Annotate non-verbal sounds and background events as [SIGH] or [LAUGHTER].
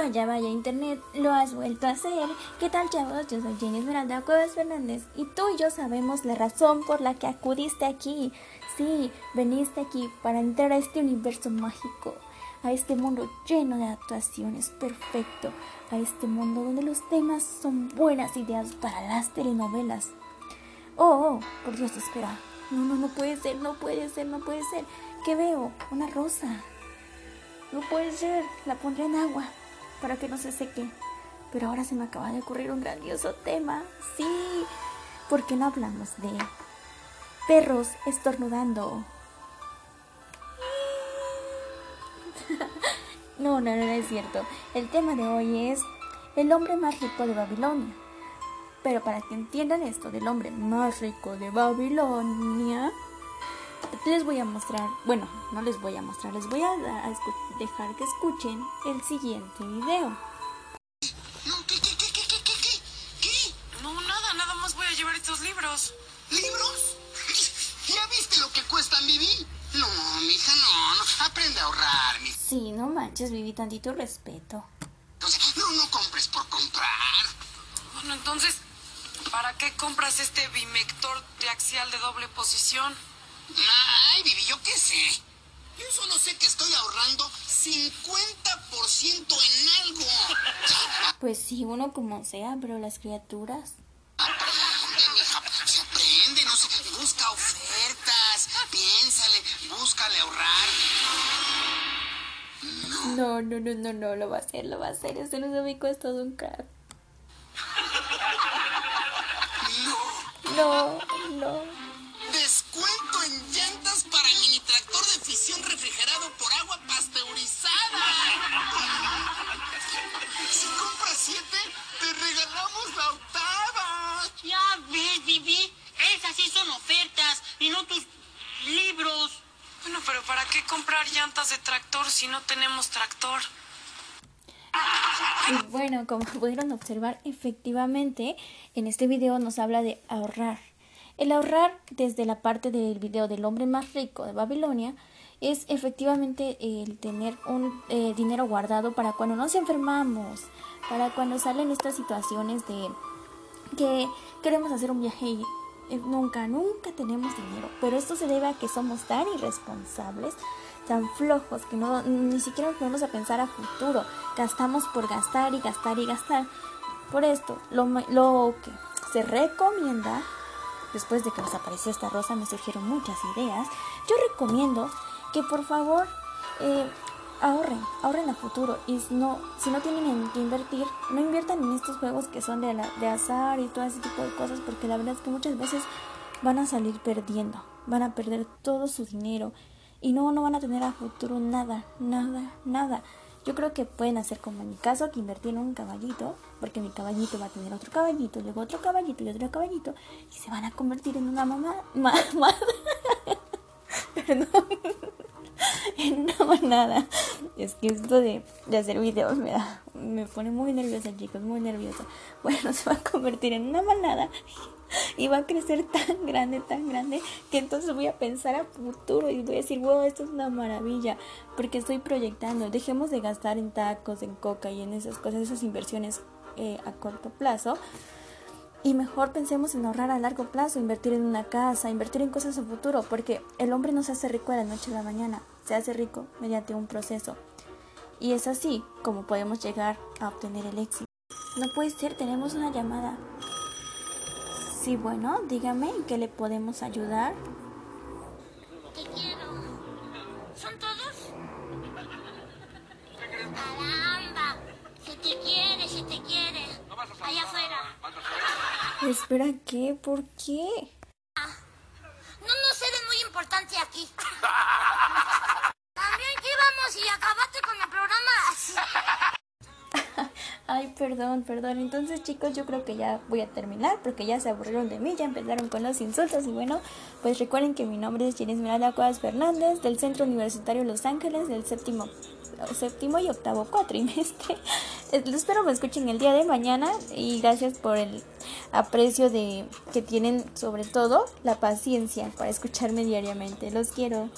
Vaya, vaya, internet, lo has vuelto a hacer. ¿Qué tal, chavos? Yo soy Jenny Esmeralda Cuevas Fernández y tú y yo sabemos la razón por la que acudiste aquí. Sí, veniste aquí para entrar a este universo mágico, a este mundo lleno de actuaciones perfecto, a este mundo donde los temas son buenas ideas para las telenovelas. Oh, oh, por Dios, espera. No, no, no puede ser, no puede ser, no puede ser. ¿Qué veo? Una rosa. No puede ser, la pondré en agua para que no se seque. Pero ahora se me acaba de ocurrir un grandioso tema. Sí, ¿por qué no hablamos de perros estornudando? [LAUGHS] no, no, no, no es cierto. El tema de hoy es el hombre más rico de Babilonia. Pero para que entiendan esto del hombre más rico de Babilonia, les voy a mostrar, bueno, no les voy a mostrar, les voy a, dejar que escuchen el siguiente video. No, ¿qué, qué, qué, qué, qué, qué, qué? No, nada, nada más voy a llevar estos libros. ¿Libros? ¿Ya viste lo que cuestan, Vivi? No, mija, no, no, aprende a ahorrar, mi... Sí, no manches, Vivi, tantito respeto. Entonces, no, no compres por comprar. Bueno, entonces, ¿para qué compras este bimector triaxial de doble posición? Ay, Vivi, yo qué sé. Yo solo sé que estoy ahorrando 50% en algo. Pues sí, uno como sea, pero las criaturas. Aprende, mija, se aprende, no sé, busca ofertas, piénsale, búscale ahorrar. No, no, no, no, no, lo va a hacer, lo va a hacer. Este no se es todo un crack. No. No, no. Descuento llantas para mini tractor de fisión refrigerado por agua pasteurizada. Si compras siete, te regalamos la octava. Ya ves, Vivi, esas sí son ofertas y no tus libros. Bueno, pero ¿para qué comprar llantas de tractor si no tenemos tractor? Y bueno, como [LAUGHS] pudieron observar, efectivamente, en este video nos habla de ahorrar. El ahorrar desde la parte del video del hombre más rico de Babilonia es efectivamente el tener un eh, dinero guardado para cuando nos enfermamos, para cuando salen estas situaciones de que queremos hacer un viaje y eh, nunca, nunca tenemos dinero. Pero esto se debe a que somos tan irresponsables, tan flojos, que no, ni siquiera nos ponemos a pensar a futuro. Gastamos por gastar y gastar y gastar. Por esto, lo, lo que se recomienda después de que nos apareció esta rosa me surgieron muchas ideas. Yo recomiendo que por favor eh, ahorren, ahorren a futuro y no, si no tienen que invertir, no inviertan en estos juegos que son de, de azar y todo ese tipo de cosas porque la verdad es que muchas veces van a salir perdiendo, van a perder todo su dinero y no, no van a tener a futuro nada, nada, nada. Yo creo que pueden hacer como en mi caso, que invertir en un caballito, porque mi caballito va a tener otro caballito, luego otro caballito y otro caballito, y se van a convertir en una mamá, mamá, [LAUGHS] perdón, [LAUGHS] en una manada. Es que esto de, de hacer videos me da, me pone muy nerviosa, chicos, muy nerviosa. Bueno, [LAUGHS] se va a convertir en una manada [LAUGHS] y va a crecer tan grande, tan grande, que entonces voy a pensar a futuro y voy a decir, wow, esto es una maravilla, porque estoy proyectando, dejemos de gastar en tacos, en coca y en esas cosas, esas inversiones eh, a corto plazo. Y mejor pensemos en ahorrar a largo plazo, invertir en una casa, invertir en cosas a futuro, porque el hombre no se hace rico de la noche a la mañana, se hace rico mediante un proceso. Y es así como podemos llegar a obtener el éxito. No puede ser, tenemos una llamada. Sí, bueno, dígame en qué le podemos ayudar. Te quiero. ¿Son todos? Caramba. Si te quiere, si te quiere. Allá afuera. Espera, ¿qué? ¿Por qué? No, no sé de muy importante aquí. También que íbamos y acabaste con el programa así. Ay, perdón, perdón. Entonces, chicos, yo creo que ya voy a terminar porque ya se aburrieron de mí, ya empezaron con los insultos. Y bueno, pues recuerden que mi nombre es Jenny Esmeralda Cuevas Fernández, del Centro Universitario Los Ángeles, del séptimo, séptimo y octavo cuatrimestre. [LAUGHS] Espero me escuchen el día de mañana y gracias por el aprecio de que tienen, sobre todo, la paciencia para escucharme diariamente. Los quiero.